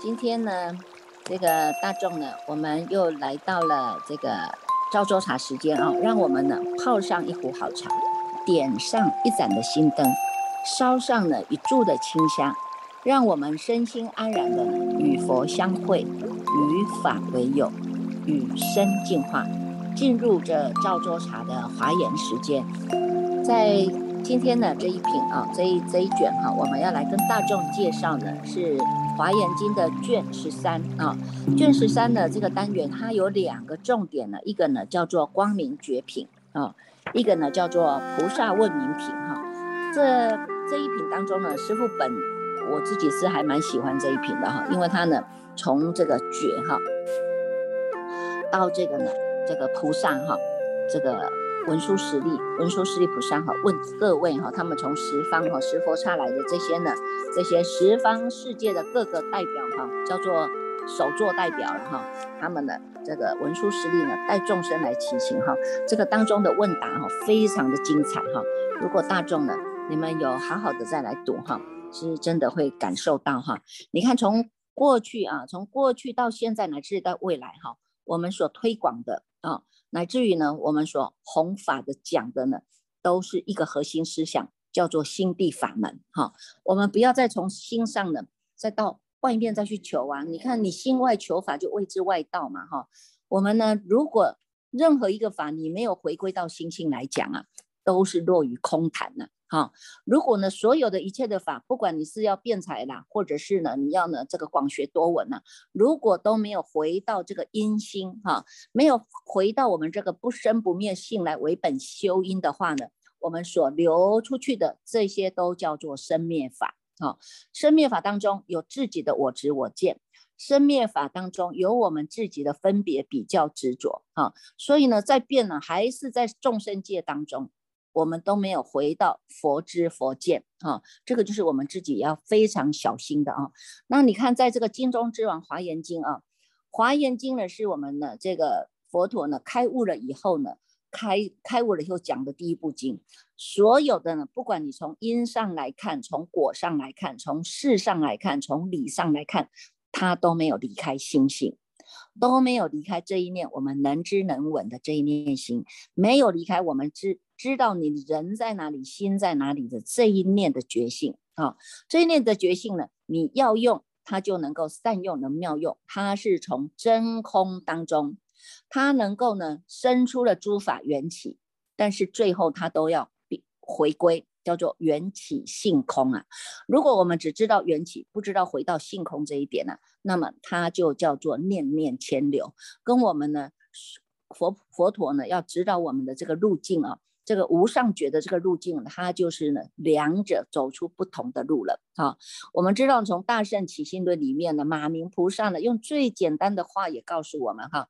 今天呢，这个大众呢，我们又来到了这个赵州茶时间啊，让我们呢泡上一壶好茶，点上一盏的心灯，烧上了一柱的清香，让我们身心安然的与佛相会，与法为友，与生进化，进入这赵州茶的华严时间，在今天的这一品啊，这一这一卷哈，我们要来跟大众介绍的是。华严经的卷十三啊，卷十三的这个单元，它有两个重点呢，一个呢叫做光明绝品啊，一个呢叫做菩萨问名品哈。这这一品当中呢，师傅本我自己是还蛮喜欢这一品的哈，因为它呢从这个绝哈到这个呢这个菩萨哈这个。文殊师利，文殊师利菩萨哈，问各位哈，他们从十方哈十佛刹来的这些呢，这些十方世界的各个代表哈，叫做首座代表了哈，他们的这个文殊师利呢，带众生来祈请哈，这个当中的问答哈，非常的精彩哈。如果大众呢，你们有好好的再来读哈，是真的会感受到哈。你看从过去啊，从过去到现在乃至到未来哈，我们所推广的啊。乃至于呢，我们说弘法的讲的呢，都是一个核心思想，叫做心地法门。哈，我们不要再从心上呢，再到外面再去求啊。你看，你心外求法就谓之外道嘛。哈，我们呢，如果任何一个法你没有回归到心性来讲啊，都是落于空谈呢。啊如果呢，所有的一切的法，不管你是要辩才啦，或者是呢，你要呢这个广学多闻呢，如果都没有回到这个因心哈，没有回到我们这个不生不灭性来为本修因的话呢，我们所流出去的这些都叫做生灭法啊。生灭法当中有自己的我执我见，生灭法当中有我们自己的分别比较执着啊，所以呢，在变呢，还是在众生界当中。我们都没有回到佛知佛见啊，这个就是我们自己要非常小心的啊。那你看，在这个经中之王华严经啊，华严经呢是我们的这个佛陀呢开悟了以后呢，开开悟了以后讲的第一部经。所有的呢，不管你从因上来看，从果上来看，从事上来看，从理上来看，它都没有离开心性。都没有离开这一念，我们能知能闻的这一念心，没有离开我们知知道你人在哪里，心在哪里的这一念的觉性啊，这一念的觉性呢，你要用它就能够善用，能妙用。它是从真空当中，它能够呢生出了诸法缘起，但是最后它都要回归。叫做缘起性空啊！如果我们只知道缘起，不知道回到性空这一点呢，那么它就叫做念念牵流。跟我们呢，佛佛陀呢，要指导我们的这个路径啊，这个无上觉的这个路径，它就是呢，两者走出不同的路了啊。我们知道从大圣起心论里面呢，马明菩萨呢，用最简单的话也告诉我们哈：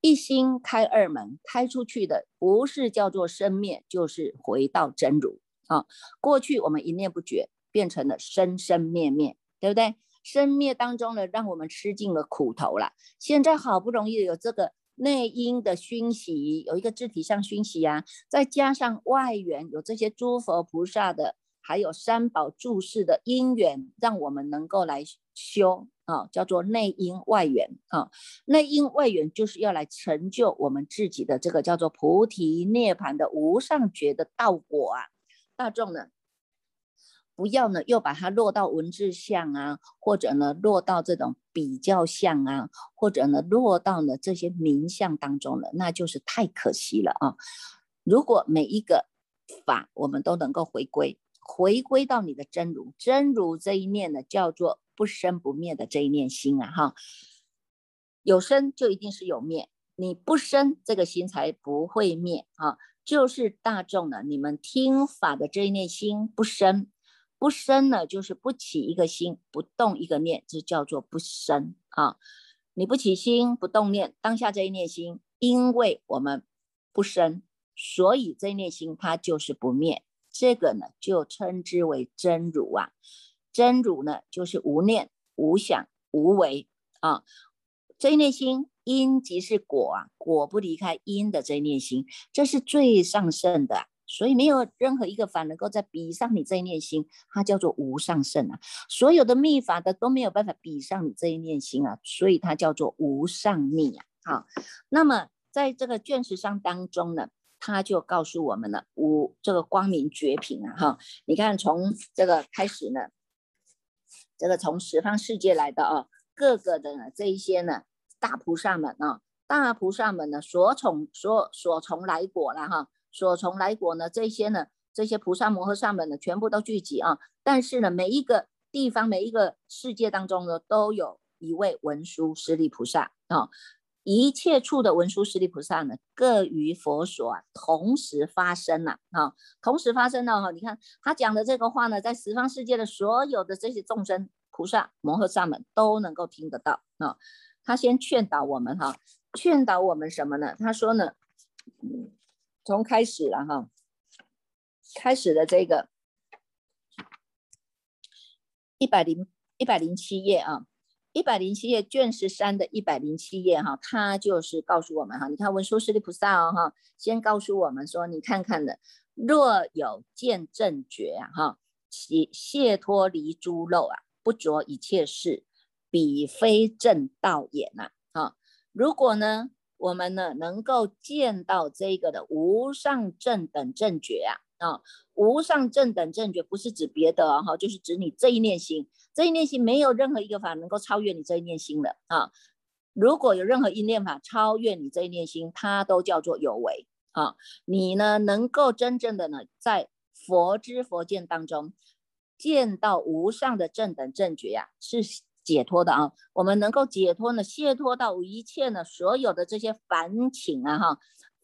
一心开二门，开出去的不是叫做生灭，就是回到真如。啊，过去我们一念不绝，变成了生生灭灭，对不对？生灭当中呢，让我们吃尽了苦头了。现在好不容易有这个内因的熏习，有一个肢体上熏习啊，再加上外缘有这些诸佛菩萨的，还有三宝注释的因缘，让我们能够来修啊，叫做内因外缘啊。内因外缘就是要来成就我们自己的这个叫做菩提涅盘的无上觉的道果啊。大众呢，不要呢又把它落到文字相啊，或者呢落到这种比较相啊，或者呢落到呢这些名相当中了，那就是太可惜了啊！如果每一个法我们都能够回归，回归到你的真如，真如这一念呢叫做不生不灭的这一念心啊，哈，有生就一定是有灭，你不生这个心才不会灭啊。就是大众呢，你们听法的这一念心不生，不生呢，就是不起一个心，不动一个念，这叫做不生啊。你不起心，不动念，当下这一念心，因为我们不生，所以这一念心它就是不灭。这个呢，就称之为真如啊。真如呢，就是无念、无想、无为啊。这一念心。因即是果啊，果不离开因的这一念心，这是最上圣的。所以没有任何一个法能够在比上你这一念心，它叫做无上胜啊。所有的密法的都没有办法比上你这一念心啊，所以它叫做无上密啊。好，那么在这个卷十上当中呢，他就告诉我们了，无这个光明绝品啊，哈，你看从这个开始呢，这个从十方世界来的啊，各个的呢这一些呢大菩萨们啊，大菩萨们呢所从所所从来果了哈，所从来果呢这些呢这些菩萨摩诃萨们呢全部都聚集啊，但是呢每一个地方每一个世界当中呢都有一位文殊师利菩萨啊。一切处的文殊师利菩萨呢，各于佛所啊，同时发生了啊，同时发生了哈。你看他讲的这个话呢，在十方世界的所有的这些众生、菩萨、摩诃萨们都能够听得到啊。他先劝导我们哈，劝导我们什么呢？他说呢，从开始了哈，开始的这个一百零一百零七页啊。一百零七页卷十三的一百零七页哈，他就是告诉我们哈，你看文殊师利菩萨哦哈，先告诉我们说，你看看的，若有见正觉啊哈，其解脱离诸漏啊，不着一切事，彼非正道也呐啊。如果呢，我们呢能够见到这个的无上正等正觉啊啊，无上正等正觉不是指别的哈，就是指你这一念心。这一念心没有任何一个法能够超越你这一念心的啊！如果有任何一念法超越你这一念心，它都叫做有为啊！你呢能够真正的呢在佛知佛见当中见到无上的正等正觉呀，是解脱的啊！我们能够解脱呢，解脱到一切呢所有的这些凡情啊哈，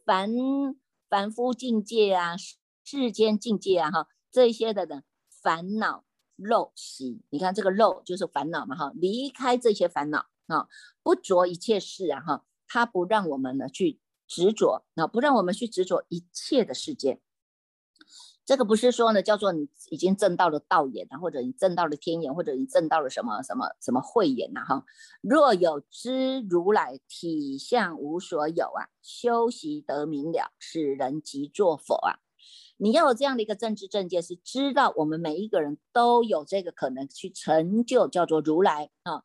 凡凡夫境界啊，世间境界啊哈，这些的呢烦恼。陋习，你看这个陋就是烦恼嘛哈，离开这些烦恼啊，不着一切事啊哈，它不让我们呢去执着，啊，不让我们去执着一切的世界。这个不是说呢，叫做你已经证到了道眼啊，或者你证到了天眼，或者你证到了什么什么什么慧眼呐哈。若有知如来体相无所有啊，修习得明了，使人即作佛啊。你要有这样的一个政治正见，是知道我们每一个人都有这个可能去成就，叫做如来啊。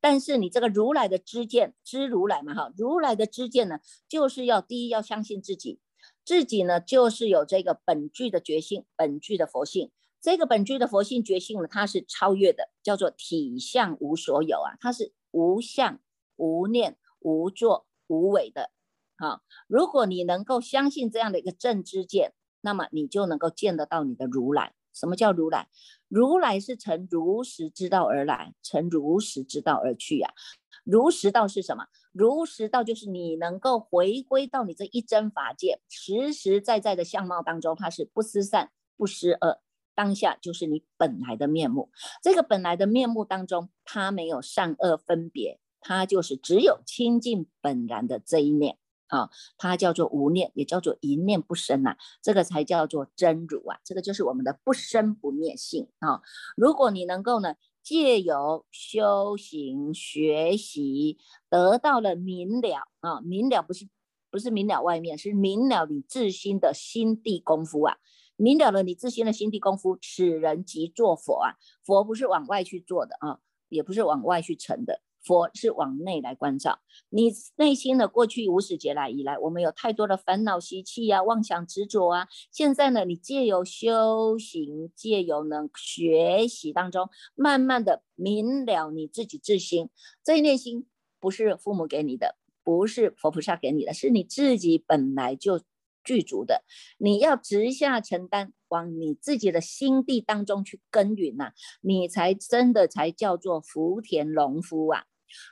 但是你这个如来的知见，知如来嘛哈，如来的知见呢，就是要第一要相信自己，自己呢就是有这个本具的觉性，本具的佛性。这个本具的佛性觉性呢，它是超越的，叫做体相无所有啊，它是无相、无念、无作、无为的。好，如果你能够相信这样的一个正知见。那么你就能够见得到你的如来。什么叫如来？如来是乘如实之道而来，乘如实之道而去呀。如实道是什么？如实道就是你能够回归到你这一真法界，实实在在的相貌当中，它是不失善不失恶，当下就是你本来的面目。这个本来的面目当中，它没有善恶分别，它就是只有清净本然的这一念。啊，它叫做无念，也叫做一念不生呐，这个才叫做真如啊，这个就是我们的不生不灭性啊。如果你能够呢，借由修行学习，得到了明了啊，明了不是不是明了外面，是明了你自心的心地功夫啊，明了了你自心的心地功夫，此人即做佛啊，佛不是往外去做的啊，也不是往外去成的。佛是往内来关照你内心的过去无始劫来以来，我们有太多的烦恼习气呀、妄想执着啊。现在呢，你借由修行，借由呢学习当中，慢慢的明了你自己自心。这一念心不是父母给你的，不是佛菩萨给你的，是你自己本来就具足的。你要直下承担，往你自己的心地当中去耕耘呐，你才真的才叫做福田农夫啊。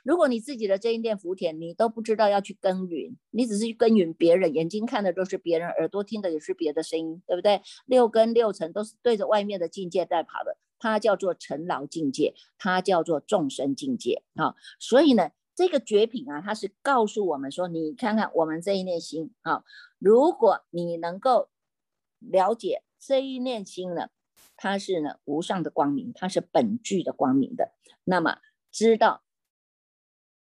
如果你自己的这一念福田，你都不知道要去耕耘，你只是去耕耘别人，眼睛看的都是别人，耳朵听的也是别的声音，对不对？六根六尘都是对着外面的境界在跑的，它叫做尘劳境界，它叫做众生境界啊。所以呢，这个绝品啊，它是告诉我们说，你看看我们这一念心啊，如果你能够了解这一念心呢，它是呢无上的光明，它是本具的光明的，那么知道。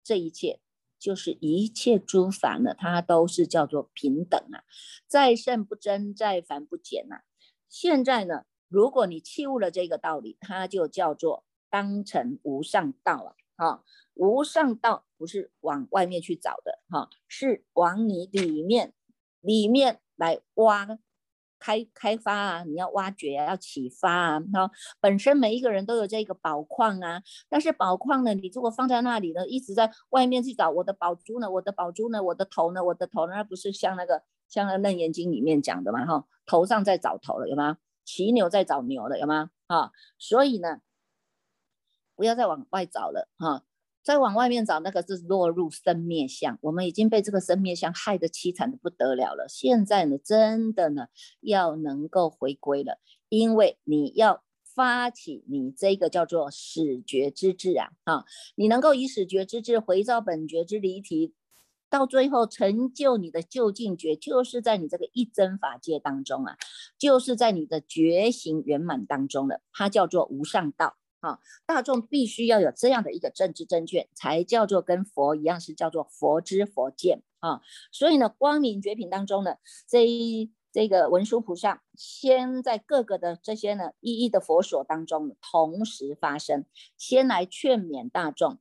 这一切就是一切诸法呢，它都是叫做平等啊，再胜不增，再凡不减呐。现在呢，如果你弃悟了这个道理，它就叫做当成无上道啊！哈，无上道不是往外面去找的哈，是往你里面里面来挖。开开发啊，你要挖掘啊，要启发啊。哈，本身每一个人都有这个宝矿啊，但是宝矿呢，你如果放在那里呢，一直在外面去找我的宝珠呢，我的宝珠呢，我的头呢，我的头呢，不是像那个像那楞严经里面讲的嘛？哈，头上在找头了，有吗？骑牛在找牛了，有吗？啊，所以呢，不要再往外找了，哈。再往外面找，那个是落入生灭相。我们已经被这个生灭相害得凄惨的不得了了。现在呢，真的呢，要能够回归了，因为你要发起你这个叫做始觉之智啊，啊，你能够以始觉之智回照本觉之离体，到最后成就你的究竟觉，就是在你这个一真法界当中啊，就是在你的觉醒圆满当中了，它叫做无上道。啊，大众必须要有这样的一个政治正确，才叫做跟佛一样，是叫做佛知佛见啊。所以呢，光明绝品当中呢，这一这个文殊菩萨先在各个的这些呢一一的佛所当中同时发生，先来劝勉大众。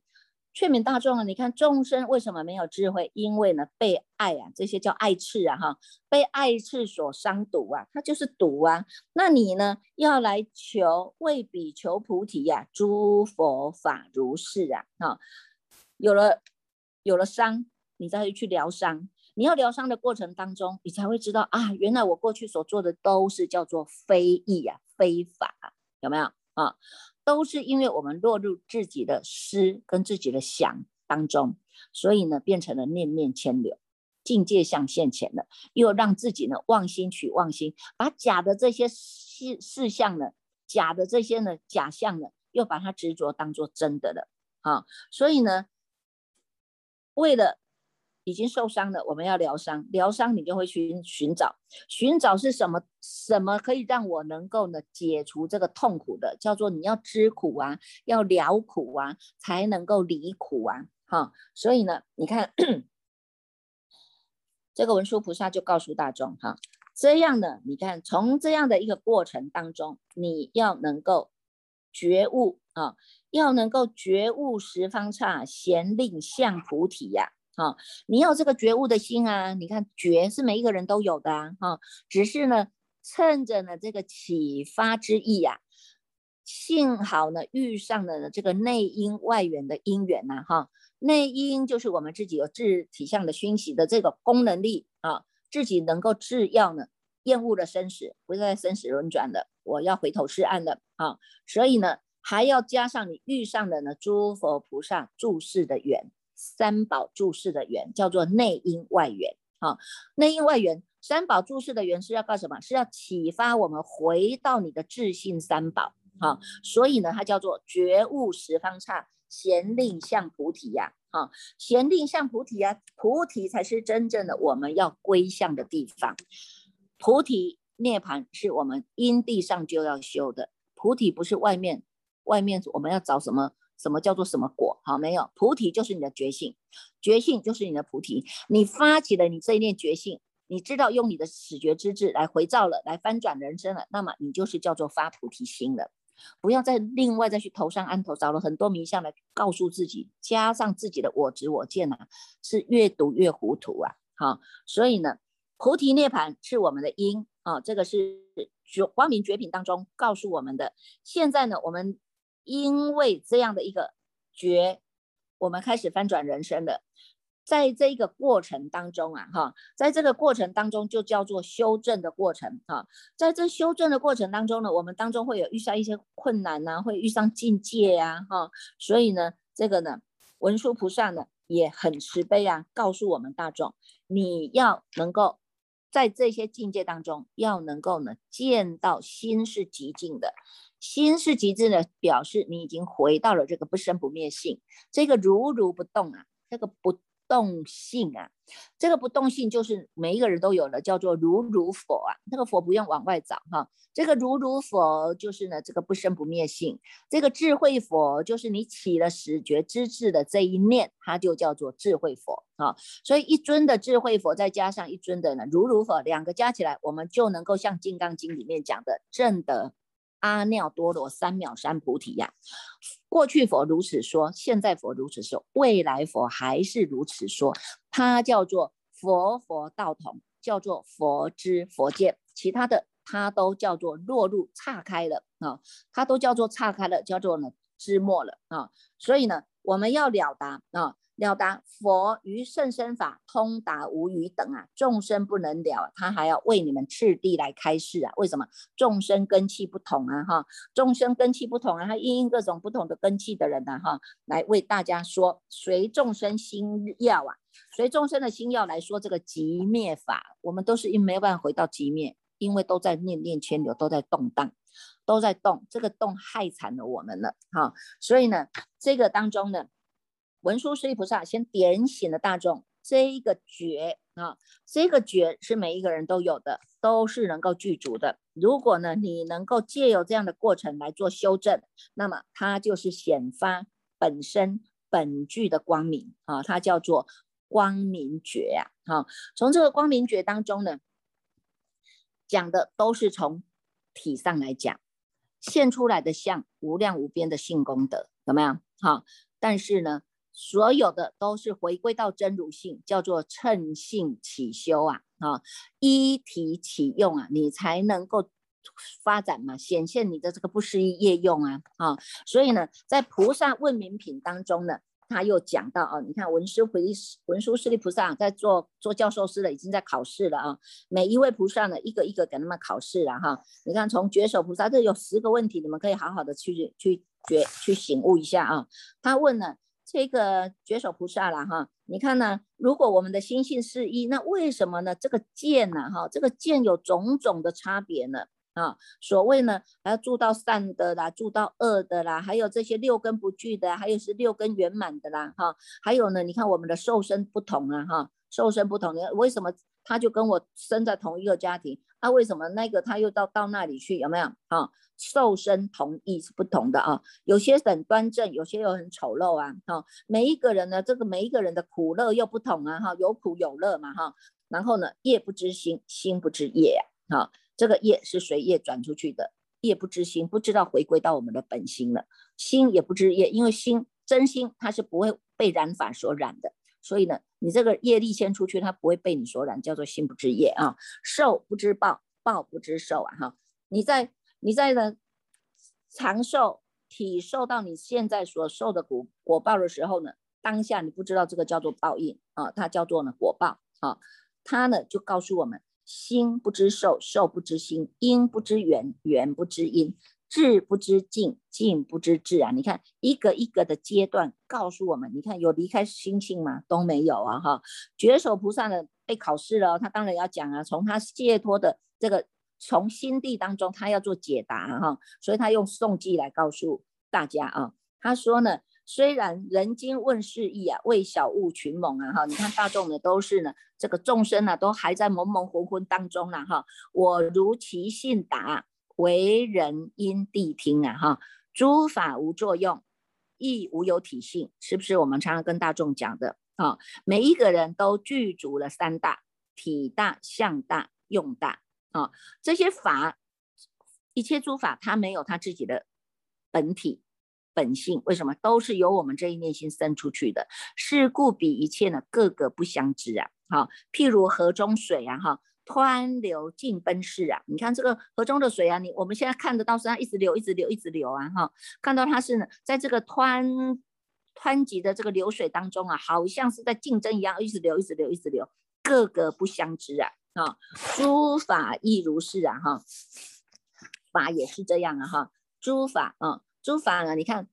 劝勉大众啊，你看众生为什么没有智慧？因为呢，被爱啊，这些叫爱刺啊，哈，被爱刺所伤毒啊，它就是毒啊。那你呢，要来求为彼求菩提呀，诸佛法如是啊，哈，有了有了伤，你再去疗伤。你要疗伤的过程当中，你才会知道啊，原来我过去所做的都是叫做非义呀，非法，有没有啊？都是因为我们落入自己的思跟自己的想当中，所以呢，变成了念念牵流，境界相现前了，又让自己呢妄心取妄心，把假的这些事事项呢，假的这些呢假象呢，又把它执着当做真的了，啊，所以呢，为了。已经受伤了，我们要疗伤。疗伤，你就会寻寻找，寻找是什么？什么可以让我能够呢解除这个痛苦的？叫做你要知苦啊，要了苦啊，才能够离苦啊。哈，所以呢，你看这个文殊菩萨就告诉大众哈，这样的，你看从这样的一个过程当中，你要能够觉悟啊，要能够觉悟十方刹，贤令向菩提呀。好，你有这个觉悟的心啊！你看，觉是每一个人都有的啊！哈，只是呢，趁着呢这个启发之意呀，幸好呢遇上了这个内因外缘的因缘呐！哈，内因就是我们自己有自体相的熏习的这个功能力啊，自己能够制药呢，厌恶了生死，不再生死轮转的，我要回头是岸的啊！所以呢，还要加上你遇上的呢诸佛菩萨注释的缘。三宝注释的缘叫做内因外缘，好，内因外缘，三宝注释的缘是要干什么？是要启发我们回到你的自信三宝，好，所以呢，它叫做觉悟十方刹，贤令向菩提呀，哈，贤令向菩提呀，菩提才是真正的我们要归向的地方，菩提涅盘是我们因地上就要修的，菩提不是外面，外面我们要找什么？什么叫做什么果？好，没有菩提就是你的觉性，觉性就是你的菩提。你发起了你这一念觉性，你知道用你的始觉之智来回照了，来翻转人生了，那么你就是叫做发菩提心了。不要再另外再去头上安头，找了很多名相来告诉自己，加上自己的我执我见呐，是越读越糊涂啊。好，所以呢，菩提涅盘是我们的因啊，这个是觉光明绝品当中告诉我们的。现在呢，我们。因为这样的一个觉，我们开始翻转人生的，在这一个过程当中啊，哈，在这个过程当中就叫做修正的过程啊，在这修正的过程当中呢，我们当中会有遇上一些困难呐，会遇上境界呀，哈，所以呢，这个呢，文殊菩萨呢也很慈悲啊，告诉我们大众，你要能够在这些境界当中，要能够呢见到心是极静的。心是极致呢，表示你已经回到了这个不生不灭性，这个如如不动啊，这个不动性啊。这个不动性就是每一个人都有了，叫做如如佛啊。那个佛不用往外找哈，这个如如佛就是呢，这个不生不灭性。这个智慧佛就是你起了始觉之智的这一念，它就叫做智慧佛啊。所以一尊的智慧佛再加上一尊的呢如如佛，两个加起来，我们就能够像《金刚经》里面讲的正的阿耨多罗三藐三菩提呀。过去佛如此说，现在佛如此说，未来佛还是如此说。它叫做佛佛道同，叫做佛知佛见，其他的它都叫做落入岔开了啊，它都叫做岔开了，叫做呢知末了啊。所以呢，我们要了达啊。了达佛于甚深法通达无余等啊，众生不能了，他还要为你们次第来开示啊。为什么？众生根气不同啊，哈，众生根气不同啊，他因各种不同的根气的人呢，哈，来为大家说随众生心要啊，随众生的心要来说这个极灭法，我们都是因没有办法回到极灭，因为都在念念牵流，都在动荡，都在动，这个动害惨了我们了，哈，所以呢，这个当中呢。文殊师利菩萨先点醒了大众，这一个觉啊，这个觉是每一个人都有的，都是能够具足的。如果呢，你能够借由这样的过程来做修正，那么它就是显发本身本具的光明啊，它叫做光明觉啊。好，从这个光明觉当中呢，讲的都是从体上来讲，现出来的相无量无边的性功德，有没有？好，但是呢。所有的都是回归到真如性，叫做称性起修啊啊，一体起用啊，你才能够发展嘛，显现你的这个不思议业用啊啊，所以呢，在菩萨问名品当中呢，他又讲到啊，你看文殊菩文殊师利菩萨在做做教授师了，已经在考试了啊，每一位菩萨呢，一个一个给他们考试了哈，你看从觉手菩萨这有十个问题，你们可以好好的去去觉去醒悟一下啊，他问了。这个觉手菩萨了哈，你看呢？如果我们的心性是一，那为什么呢？这个见呢？哈，这个见有种种的差别呢？啊，所谓呢，还要住到善的啦，住到恶的啦，还有这些六根不具的，还有是六根圆满的啦，哈，还有呢，你看我们的受身不同啊，哈，受身不同，为什么他就跟我生在同一个家庭？那为什么那个他又到到那里去？有没有？啊？瘦身同意是不同的啊，有些很端正，有些又很丑陋啊，哈，每一个人呢，这个每一个人的苦乐又不同啊，哈，有苦有乐嘛，哈，然后呢，业不知心，心不知业呀，哈，这个业是随业转出去的，业不知心，不知道回归到我们的本心了，心也不知业，因为心真心它是不会被染法所染的，所以呢，你这个业力先出去，它不会被你所染，叫做心不知业啊，受不知报，报不知受啊，哈，你在。你在呢长寿体受到你现在所受的果果报的时候呢，当下你不知道这个叫做报应啊，它叫做呢果报啊，它呢就告诉我们：心不知受，受不知心，因不知缘，缘不知因，智不知境，境不知智啊！你看一个一个的阶段告诉我们，你看有离开心性吗？都没有啊！哈，觉手菩萨呢被考试了，他当然要讲啊，从他解脱的这个。从心地当中，他要做解答哈，所以他用宋记来告诉大家啊。他说呢，虽然人今问世意啊，为小物群蒙啊哈，你看大众呢都是呢，这个众生呢都还在蒙蒙混混当中了哈。我如其信达，为人因谛听啊哈，诸法无作用，亦无有体性，是不是我们常常跟大众讲的啊？每一个人都具足了三大：体大、相大、用大。啊，这些法，一切诸法，它没有它自己的本体本性，为什么？都是由我们这一念心生出去的。是故比一切呢，个个不相知啊。好，譬如河中水啊，哈，湍流尽奔逝啊。你看这个河中的水啊，你我们现在看得到是它一直流，一直流，一直流啊，哈，看到它是呢，在这个湍湍急的这个流水当中啊，好像是在竞争一样，一直流，一直流，一直流，个个不相知啊。啊，诸法亦如是啊，哈，法也是这样啊，哈，诸法啊，诸法呢，你看，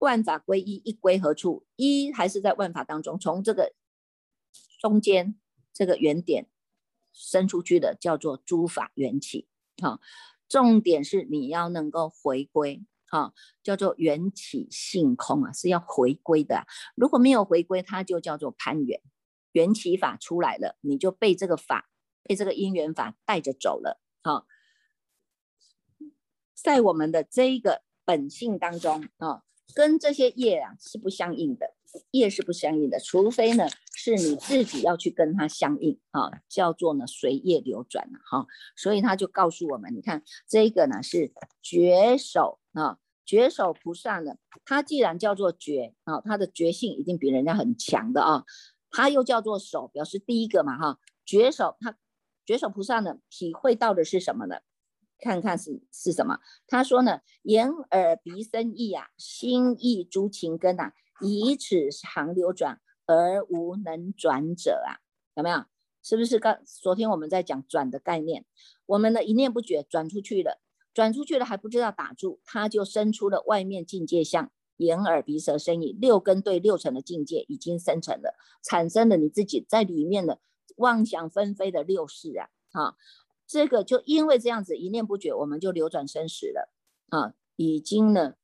万法归一，一归何处？一还是在万法当中，从这个中间这个原点生出去的，叫做诸法缘起。哈，重点是你要能够回归哈，叫做缘起性空啊，是要回归的。如果没有回归，它就叫做攀缘。缘起法出来了，你就被这个法，被这个因缘法带着走了。好，在我们的这一个本性当中啊，跟这些业啊是不相应的，业是不相应的，除非呢是你自己要去跟它相应啊，叫做呢随业流转了哈。所以他就告诉我们，你看这个呢是觉手啊。觉手菩萨呢，他既然叫做觉啊，他的觉性一定比人家很强的啊。他又叫做手，表示第一个嘛哈。觉手他觉手菩萨呢，体会到的是什么呢？看看是是什么？他说呢，眼耳鼻身意啊，心意诸情根啊，以此常流转而无能转者啊，有没有？是不是刚昨天我们在讲转的概念？我们的一念不觉转出去了。转出去了还不知道打住，他就生出了外面境界相，眼耳鼻舌身意六根对六尘的境界已经生成了，产生了你自己在里面的妄想纷飞的六世啊，啊，这个就因为这样子一念不觉，我们就流转生死了啊，已经呢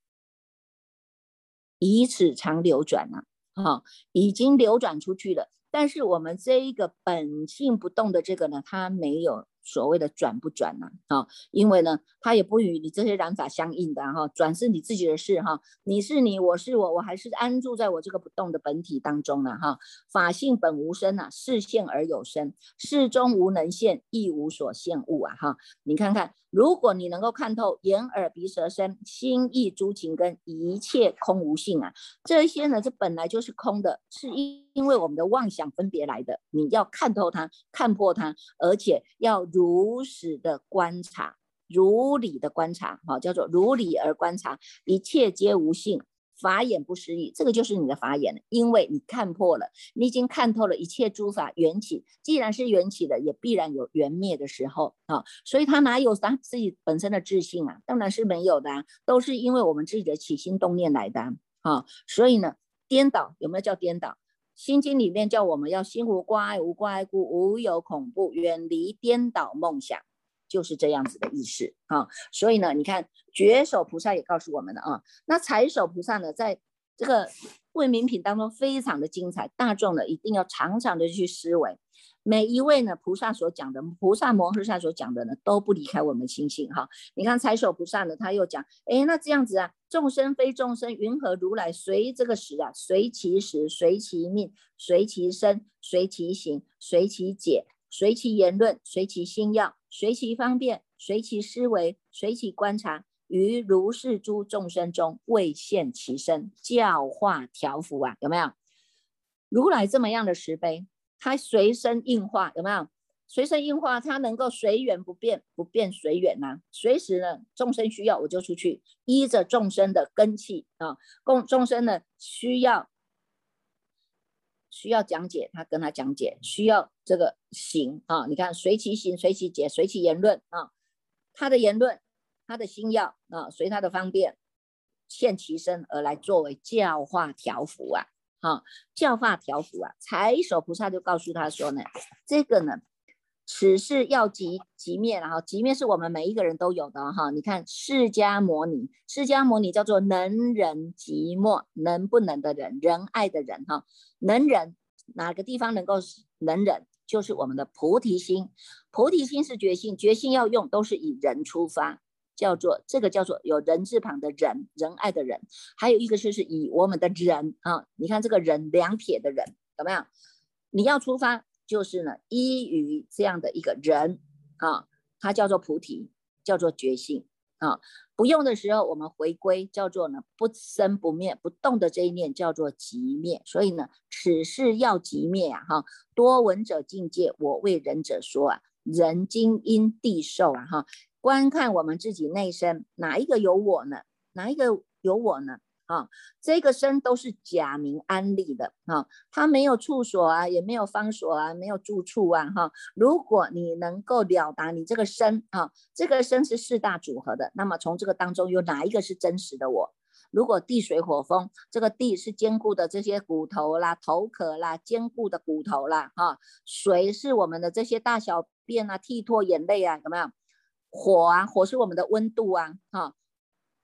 以此常流转了，啊，已经流转出去了，但是我们这一个本性不动的这个呢，它没有。所谓的转不转呢？啊，因为呢，它也不与你这些染法相应的哈，转是你自己的事哈，你是你，我是我，我还是安住在我这个不动的本体当中呢哈。法性本无生啊，事现而有生，事中无能现，亦无所现物啊哈。你看看，如果你能够看透眼耳鼻舌身心意诸情根一切空无性啊，这些呢，这本来就是空的，是因因为我们的妄想分别来的，你要看透它，看破它，而且要。如实的观察，如理的观察，好，叫做如理而观察，一切皆无性，法眼不失意，这个就是你的法眼了，因为你看破了，你已经看透了一切诸法缘起，既然是缘起的，也必然有缘灭的时候啊，所以他哪有他自己本身的自信啊？当然是没有的，啊都是因为我们自己的起心动念来的啊，所以呢，颠倒有没有叫颠倒？心经里面叫我们要心无挂碍，无挂碍故无有恐怖，远离颠倒梦想，就是这样子的意思啊。所以呢，你看觉手菩萨也告诉我们了啊。那财手菩萨呢，在这个为民品当中非常的精彩，大众呢一定要常常的去思维。每一位呢，菩萨所讲的，菩萨摩诃萨所讲的呢，都不离开我们心性哈。你看财首菩萨呢，他又讲，哎，那这样子啊，众生非众生，云何如来随这个时啊，随其时，随其命，随其身，随其行，随其解，随其言论，随其心要，随其方便，随其思维，随其观察，于如是诸众生中，未现其身，教化调伏啊，有没有？如来这么样的慈悲。它随身应化有没有？随身应化，它能够随缘不变，不变随缘呐。随时呢，众生需要我就出去，依着众生的根气啊，共众生呢需要需要讲解，他跟他讲解，需要这个行啊。你看随其行，随其解，随其言论啊。他的言论，他的心要啊，随他的方便，现其身而来作为教化调伏啊。啊，教化调伏啊，财首菩萨就告诉他说呢，这个呢，此事要极极灭，然后极灭是我们每一个人都有的哈。你看释迦摩尼，释迦摩尼叫做能人即末，能不能的人，仁爱的人哈，能忍哪个地方能够能忍，就是我们的菩提心，菩提心是决心，决心要用都是以人出发。叫做这个叫做有人字旁的人仁爱的人，还有一个就是以我们的人啊，你看这个人两撇的人怎么样？你要出发就是呢依于这样的一个人啊，它叫做菩提，叫做觉性啊。不用的时候我们回归叫做呢不生不灭不动的这一念叫做即灭。所以呢此事要即灭啊哈，多闻者境界，我为人者说啊，人精因地受啊哈。观看我们自己内身，哪一个有我呢？哪一个有我呢？啊，这个身都是假名安立的啊，它没有处所啊，也没有方所啊，没有住处啊，哈。如果你能够了达你这个身啊，这个身是四大组合的，那么从这个当中有哪一个是真实的我？如果地水火风这个地是坚固的这些骨头啦、头壳啦、坚固的骨头啦，哈，水是我们的这些大小便啊、涕唾、眼泪啊，有没有？火啊，火是我们的温度啊，哈，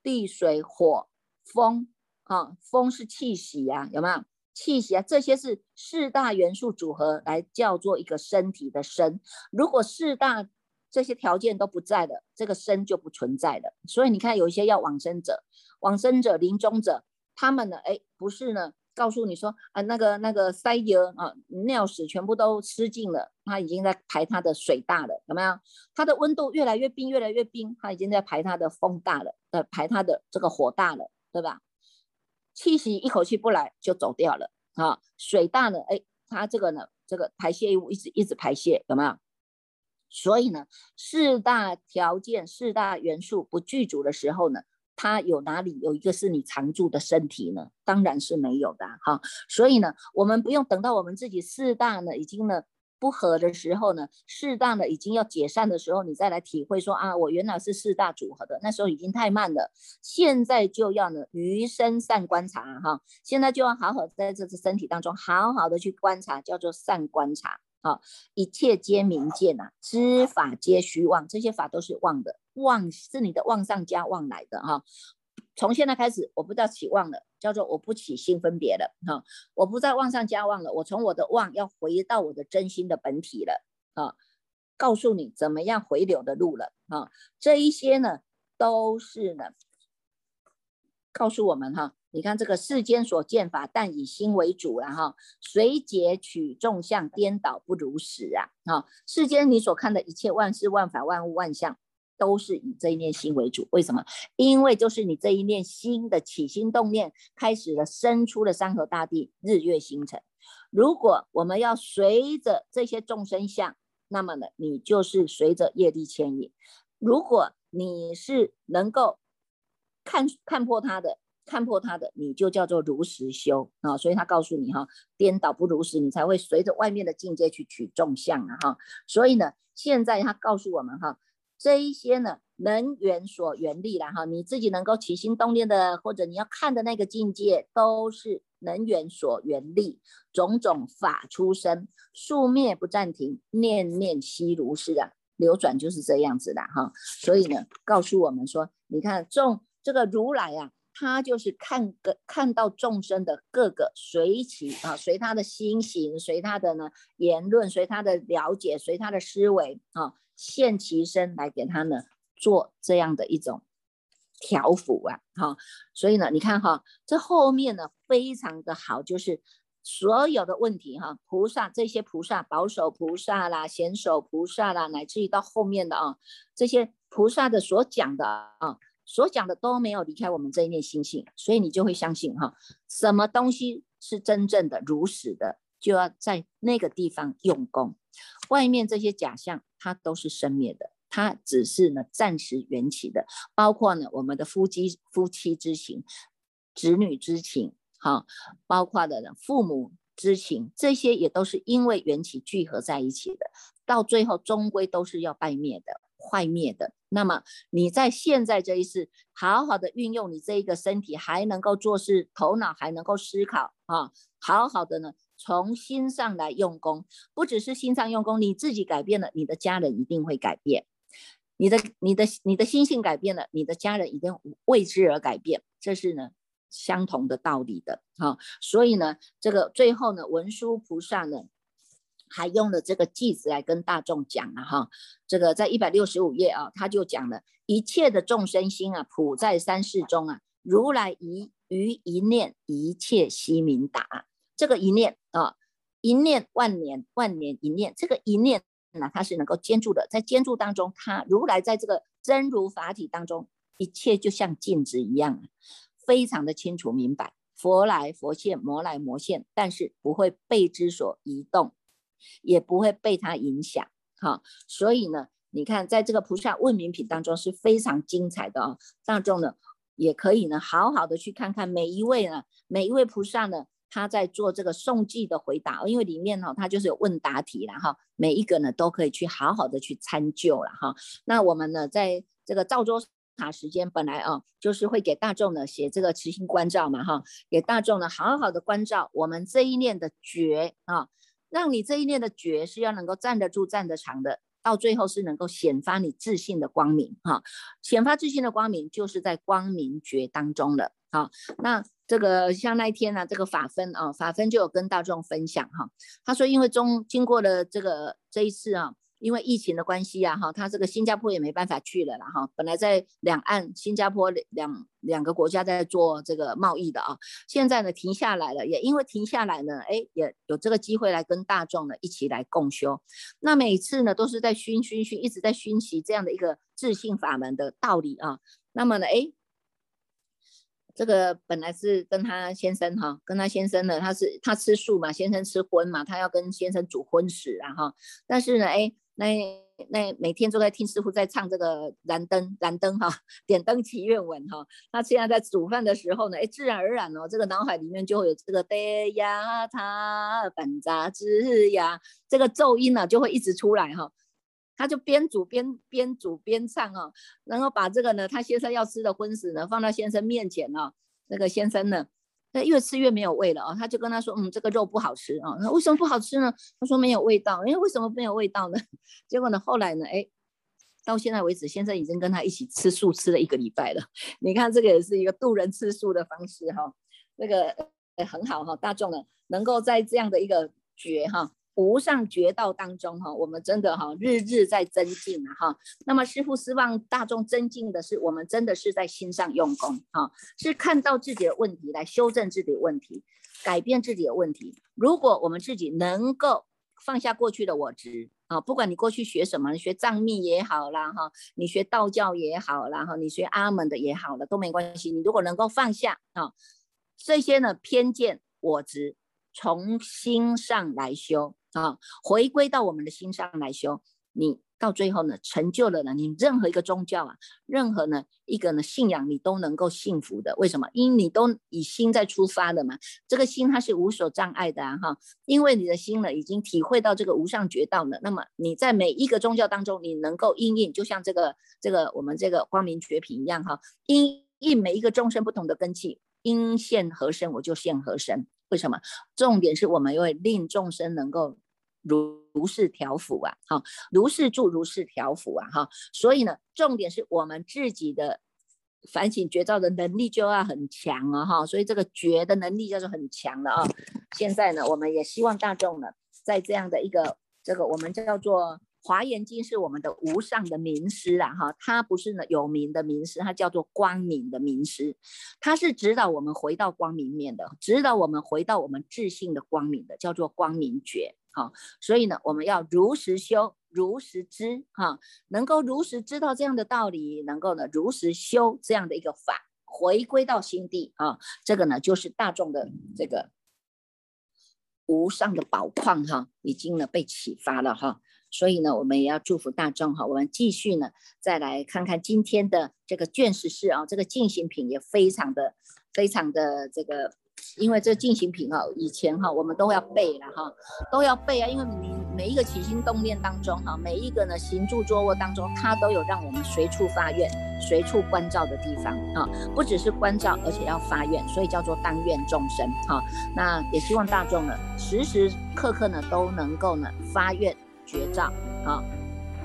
地水火风啊，风是气息呀，有没有气息啊？这些是四大元素组合来叫做一个身体的身。如果四大这些条件都不在的，这个身就不存在了。所以你看，有一些要往生者、往生者、临终者，他们呢，哎，不是呢，告诉你说啊，那个那个塞油啊，尿屎全部都吃尽了，他已经在排他的水大了，有没有？他的温度越来越冰，越来越冰，他已经在排他的风大了，呃，排他的这个火大了，对吧？气息一口气不来就走掉了啊，水大了，哎，他这个呢，这个排泄物一直一直排泄，有没有？所以呢，四大条件、四大元素不具足的时候呢，它有哪里有一个是你常住的身体呢？当然是没有的哈。所以呢，我们不用等到我们自己四大呢已经呢不合的时候呢，适当的已经要解散的时候，你再来体会说啊，我原来是四大组合的，那时候已经太慢了。现在就要呢余生善观察哈，现在就要好好在这次身体当中好好的去观察，叫做善观察。好，一切皆明见呐，知法皆虚妄，这些法都是妄的，妄是你的妄上加妄来的哈。从现在开始，我不叫起妄了，叫做我不起心分别了哈，我不再妄上加妄了，我从我的妄要回到我的真心的本体了啊，告诉你怎么样回流的路了啊，这一些呢都是呢，告诉我们哈。你看这个世间所见法，但以心为主了哈，随解取众相，颠倒不如实啊！哈，世间你所看的一切万事万法万物万象，都是以这一念心为主。为什么？因为就是你这一念心的起心动念，开始了生出了山河大地、日月星辰。如果我们要随着这些众生相，那么呢，你就是随着业力牵引。如果你是能够看看破它的。看破他的，你就叫做如实修啊，所以他告诉你哈，颠倒不如实，你才会随着外面的境界去取众相啊哈。所以呢，现在他告诉我们哈，这一些呢，能源所原力啦哈，你自己能够起心动念的，或者你要看的那个境界，都是能源所原力，种种法出生，数灭不暂停，念念悉如是啊，流转就是这样子的哈。所以呢，告诉我们说，你看众这个如来啊。他就是看个看到众生的各个随其啊，随他的心行，随他的呢言论，随他的了解，随他的思维啊，现其身来给他呢做这样的一种调伏啊，哈，所以呢，你看哈，这后面呢非常的好，就是所有的问题哈，菩萨这些菩萨，保守菩萨啦，贤守菩萨啦，乃至于到后面的啊，这些菩萨的所讲的啊。所讲的都没有离开我们这一念心性，所以你就会相信哈，什么东西是真正的如实的，就要在那个地方用功。外面这些假象，它都是生灭的，它只是呢暂时缘起的。包括呢我们的夫妻夫妻之情、子女之情，哈，包括的父母之情，这些也都是因为缘起聚合在一起的，到最后终归都是要败灭的。坏灭的，那么你在现在这一世，好好的运用你这一个身体，还能够做事，头脑还能够思考啊，好好的呢，从心上来用功，不只是心上用功，你自己改变了，你的家人一定会改变，你的你的你的心性改变了，你的家人一定为之而改变，这是呢相同的道理的哈，所以呢，这个最后呢，文殊菩萨呢。还用了这个句子来跟大众讲了哈，这个在一百六十五页啊，他就讲了一切的众生心啊，普在三世中啊，如来一于一念，一切悉明达。这个一念啊，一念万年，万年一念，这个一念那它是能够坚住的，在坚住当中，它如来在这个真如法体当中，一切就像镜子一样，非常的清楚明白。佛来佛现，魔来魔现，但是不会被之所移动。也不会被它影响，哈，所以呢，你看，在这个菩萨问名品当中是非常精彩的哦。大众呢，也可以呢，好好的去看看每一位呢，每一位菩萨呢，他在做这个诵记的回答，因为里面哈，他就是有问答题了哈，每一个呢都可以去好好的去参究了哈。那我们呢，在这个赵州塔时间本来啊，就是会给大众呢写这个慈心关照嘛哈，给大众呢好好的关照我们这一念的觉啊。让你这一念的觉是要能够站得住、站得长的，到最后是能够显发你自信的光明哈，显发自信的光明就是在光明觉当中了。好，那这个像那一天呢，这个法分啊，法分就有跟大众分享哈，他说因为中经过了这个这一次啊。因为疫情的关系啊，哈，他这个新加坡也没办法去了啦，哈。本来在两岸新加坡两两个国家在做这个贸易的啊，现在呢停下来了，也因为停下来呢，哎，也有这个机会来跟大众呢一起来共修。那每次呢都是在熏熏熏，一直在熏习这样的一个自信法门的道理啊。那么呢，哎，这个本来是跟他先生哈，跟他先生呢，他是他吃素嘛，先生吃荤嘛，他要跟先生煮荤食啊哈。但是呢，哎。那那每天都在听师傅在唱这个燃灯燃灯哈，点灯祈愿文哈。他现在在煮饭的时候呢，哎，自然而然哦，这个脑海里面就会有这个得呀他本扎之呀，这个咒音呢就会一直出来哈。他就边煮边边煮边唱啊，然后把这个呢，他先生要吃的荤食呢放到先生面前啊，那个先生呢。他越吃越没有味了啊！他就跟他说：“嗯，这个肉不好吃啊。”那为什么不好吃呢？他说：“没有味道。”因为为什么没有味道呢？结果呢，后来呢，哎，到现在为止，先生已经跟他一起吃素吃了一个礼拜了。你看，这个也是一个渡人吃素的方式哈。那个很好哈，大众呢能够在这样的一个觉哈。无上觉道当中哈，我们真的哈日日在增进啊哈。那么师父希望大众增进的是，我们真的是在心上用功哈，是看到自己的问题来修正自己的问题，改变自己的问题。如果我们自己能够放下过去的我执啊，不管你过去学什么，学藏密也好啦哈，你学道教也好啦哈，你学阿门的也好了都没关系。你如果能够放下啊这些呢偏见我执，从心上来修。啊，回归到我们的心上来修，你到最后呢，成就了呢，你任何一个宗教啊，任何呢一个呢信仰，你都能够幸福的。为什么？因你都以心在出发的嘛，这个心它是无所障碍的啊，哈，因为你的心呢已经体会到这个无上觉道了，那么你在每一个宗教当中，你能够应应，就像这个这个我们这个光明绝品一样哈，因应每一个众生不同的根器，因现何身我就现何身。为什么？重点是我们要令众生能够如如是调伏啊，哈，如是住，如是调伏啊，哈。所以呢，重点是我们自己的反省觉照的能力就要很强啊，哈。所以这个觉的能力叫做很强的啊。现在呢，我们也希望大众呢，在这样的一个这个我们叫做。华严经是我们的无上的名师啊，哈，它不是呢有名的名师，它叫做光明的名师，它是指导我们回到光明面的，指导我们回到我们自信的光明的，叫做光明觉，哈，所以呢，我们要如实修，如实知，哈，能够如实知道这样的道理，能够呢如实修这样的一个法，回归到心地啊，这个呢就是大众的这个无上的宝矿哈，已经呢被启发了哈。所以呢，我们也要祝福大众哈。我们继续呢，再来看看今天的这个卷十四啊，这个进行品也非常的、非常的这个，因为这进行品哈，以前哈我们都要背了哈，都要背啊，因为你每一个起心动念当中哈，每一个呢行住坐卧当中，它都有让我们随处发愿、随处关照的地方啊，不只是关照，而且要发愿，所以叫做当愿众生哈。那也希望大众呢，时时刻刻呢都能够呢发愿。绝招，好，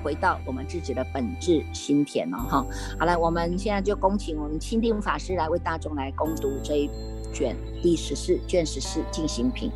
回到我们自己的本质心田了哈。好了，我们现在就恭请我们钦定法师来为大众来攻读这一卷第十四卷十四进行品。